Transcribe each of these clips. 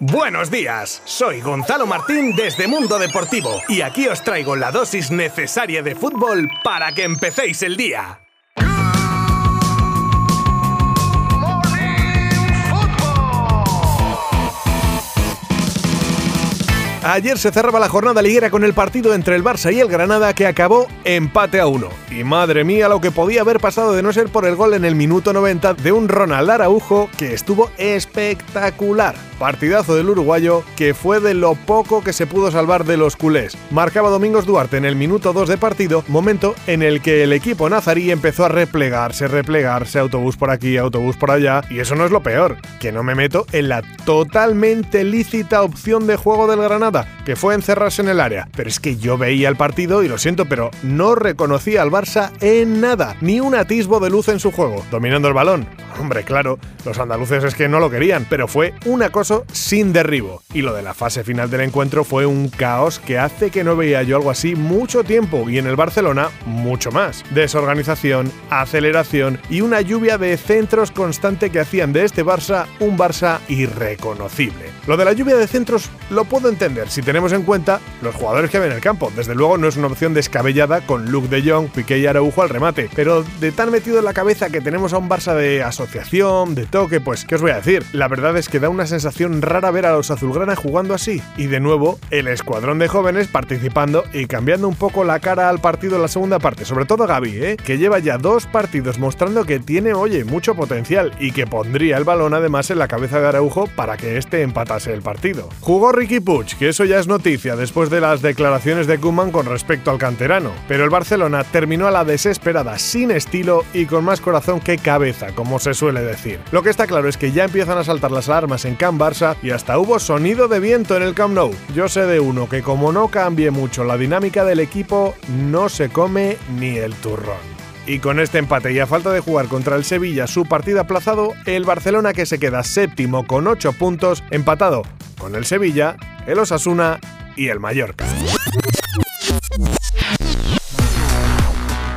Buenos días, soy Gonzalo Martín desde Mundo Deportivo y aquí os traigo la dosis necesaria de fútbol para que empecéis el día. Ayer se cerraba la jornada liguera con el partido entre el Barça y el Granada que acabó empate a uno. Y madre mía lo que podía haber pasado de no ser por el gol en el minuto 90 de un Ronald Araujo que estuvo espectacular. Partidazo del uruguayo que fue de lo poco que se pudo salvar de los culés. Marcaba Domingos Duarte en el minuto 2 de partido, momento en el que el equipo nazarí empezó a replegarse, replegarse, autobús por aquí, autobús por allá. Y eso no es lo peor, que no me meto en la totalmente lícita opción de juego del Granada, que fue encerrarse en el área. Pero es que yo veía el partido y lo siento, pero no reconocía al Barça en nada, ni un atisbo de luz en su juego, dominando el balón. Hombre, claro, los andaluces es que no lo querían, pero fue un sin derribo. Y lo de la fase final del encuentro fue un caos que hace que no veía yo algo así mucho tiempo y en el Barcelona mucho más. Desorganización, aceleración y una lluvia de centros constante que hacían de este Barça un Barça irreconocible. Lo de la lluvia de centros lo puedo entender si tenemos en cuenta los jugadores que ven el campo. Desde luego no es una opción descabellada con Luke de Jong, Piqué y Araujo al remate, pero de tan metido en la cabeza que tenemos a un Barça de asociación, de toque, pues ¿qué os voy a decir? La verdad es que da una sensación rara ver a los azulgrana jugando así. Y de nuevo, el escuadrón de jóvenes participando y cambiando un poco la cara al partido en la segunda parte, sobre todo Gaby, ¿eh? que lleva ya dos partidos mostrando que tiene, oye, mucho potencial y que pondría el balón además en la cabeza de Araujo para que este empatase el partido. Jugó Ricky Puig, que eso ya es noticia después de las declaraciones de Kuman con respecto al canterano, pero el Barcelona terminó a la desesperada sin estilo y con más corazón que cabeza, como se suele decir. Lo que está claro es que ya empiezan a saltar las alarmas en Can Y hasta hubo sonido de viento en el Camp Nou. Yo sé de uno que como no cambie mucho la dinámica del equipo, no se come ni el turrón. Y con este empate y a falta de jugar contra el Sevilla su partido aplazado, el Barcelona que se queda séptimo con 8 puntos, empatado con el Sevilla, el Osasuna y el Mallorca.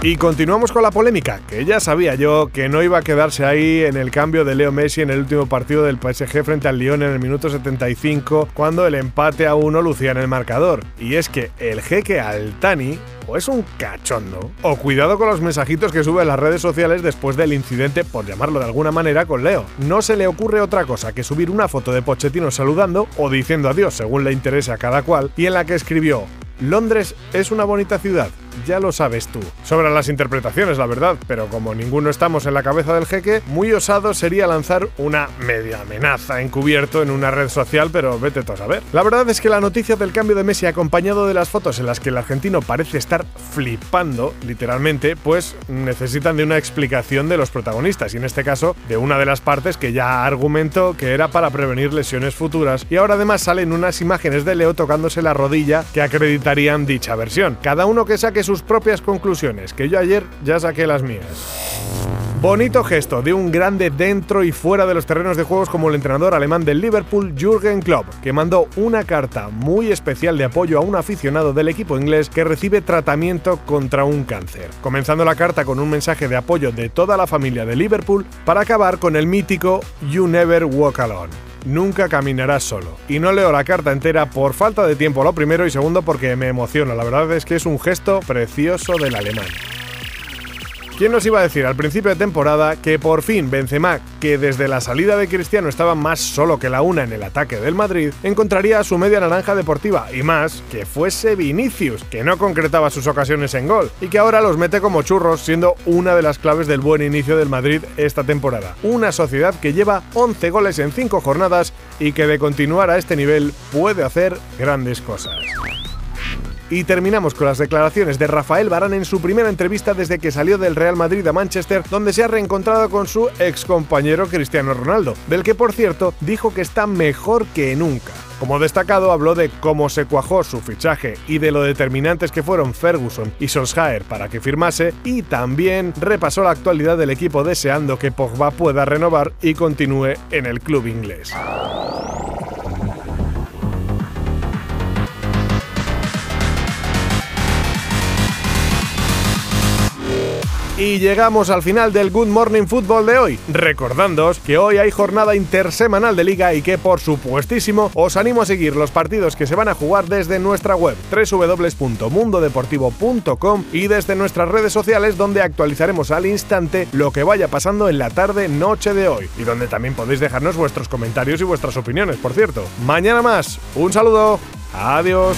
Y continuamos con la polémica, que ya sabía yo que no iba a quedarse ahí en el cambio de Leo Messi en el último partido del PSG frente al Lyon en el minuto 75, cuando el empate a uno lucía en el marcador. Y es que el jeque Altani o es un cachondo, o cuidado con los mensajitos que sube en las redes sociales después del incidente, por llamarlo de alguna manera, con Leo. No se le ocurre otra cosa que subir una foto de Pochettino saludando o diciendo adiós, según le interese a cada cual, y en la que escribió Londres es una bonita ciudad, ya lo sabes tú. Sobran las interpretaciones, la verdad, pero como ninguno estamos en la cabeza del jeque, muy osado sería lanzar una media amenaza encubierto en una red social, pero vete tú a saber. La verdad es que la noticia del cambio de Messi acompañado de las fotos en las que el argentino parece estar flipando, literalmente, pues necesitan de una explicación de los protagonistas, y en este caso de una de las partes que ya argumentó que era para prevenir lesiones futuras, y ahora además salen unas imágenes de Leo tocándose la rodilla que acreditarían dicha versión. Cada uno que sus propias conclusiones, que yo ayer ya saqué las mías. Bonito gesto de un grande dentro y fuera de los terrenos de juegos como el entrenador alemán del Liverpool, Jürgen Klopp, que mandó una carta muy especial de apoyo a un aficionado del equipo inglés que recibe tratamiento contra un cáncer. Comenzando la carta con un mensaje de apoyo de toda la familia de Liverpool para acabar con el mítico You Never Walk Alone nunca caminarás solo. Y no leo la carta entera por falta de tiempo, lo primero, y segundo porque me emociona. La verdad es que es un gesto precioso del alemán. ¿Quién nos iba a decir al principio de temporada que por fin Benzema, que desde la salida de Cristiano estaba más solo que la una en el ataque del Madrid, encontraría a su media naranja deportiva y más que fuese Vinicius, que no concretaba sus ocasiones en gol y que ahora los mete como churros, siendo una de las claves del buen inicio del Madrid esta temporada? Una sociedad que lleva 11 goles en 5 jornadas y que de continuar a este nivel puede hacer grandes cosas. Y terminamos con las declaraciones de Rafael Barán en su primera entrevista desde que salió del Real Madrid a Manchester, donde se ha reencontrado con su ex compañero Cristiano Ronaldo, del que por cierto dijo que está mejor que nunca. Como destacado, habló de cómo se cuajó su fichaje y de lo determinantes que fueron Ferguson y Solskjaer para que firmase, y también repasó la actualidad del equipo deseando que Pogba pueda renovar y continúe en el club inglés. Y llegamos al final del Good Morning Football de hoy, recordándoos que hoy hay jornada intersemanal de liga y que por supuestísimo os animo a seguir los partidos que se van a jugar desde nuestra web www.mundodeportivo.com y desde nuestras redes sociales donde actualizaremos al instante lo que vaya pasando en la tarde noche de hoy y donde también podéis dejarnos vuestros comentarios y vuestras opiniones, por cierto. Mañana más, un saludo, adiós.